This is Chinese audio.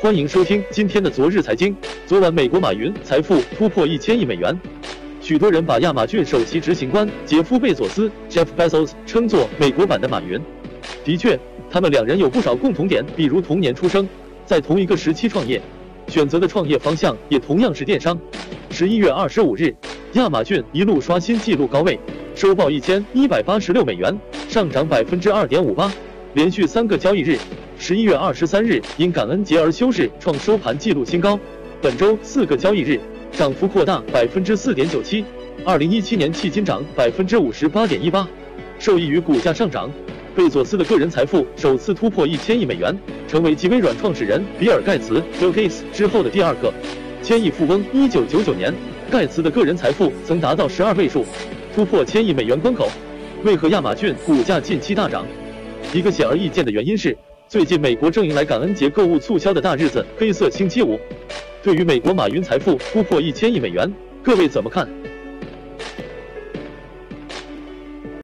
欢迎收听今天的昨日财经。昨晚，美国马云财富突破一千亿美元，许多人把亚马逊首席执行官杰夫·贝佐斯 （Jeff Bezos） 称作美国版的马云。的确，他们两人有不少共同点，比如同年出生，在同一个时期创业，选择的创业方向也同样是电商。十一月二十五日，亚马逊一路刷新纪录高位，收报一千一百八十六美元，上涨百分之二点五八，连续三个交易日。十一月二十三日，因感恩节而休市，创收盘纪录新高。本周四个交易日，涨幅扩大百分之四点九七。二零一七年迄今涨百分之五十八点一八。受益于股价上涨，贝佐斯的个人财富首次突破一千亿美元，成为继微软创始人比尔盖茨 （Bill Gates） 之后的第二个千亿富翁。一九九九年，盖茨的个人财富曾达到十二位数，突破千亿美元关口。为何亚马逊股价近期大涨？一个显而易见的原因是。最近，美国正迎来感恩节购物促销的大日子——黑色星期五。对于美国马云财富突破一千亿美元，各位怎么看？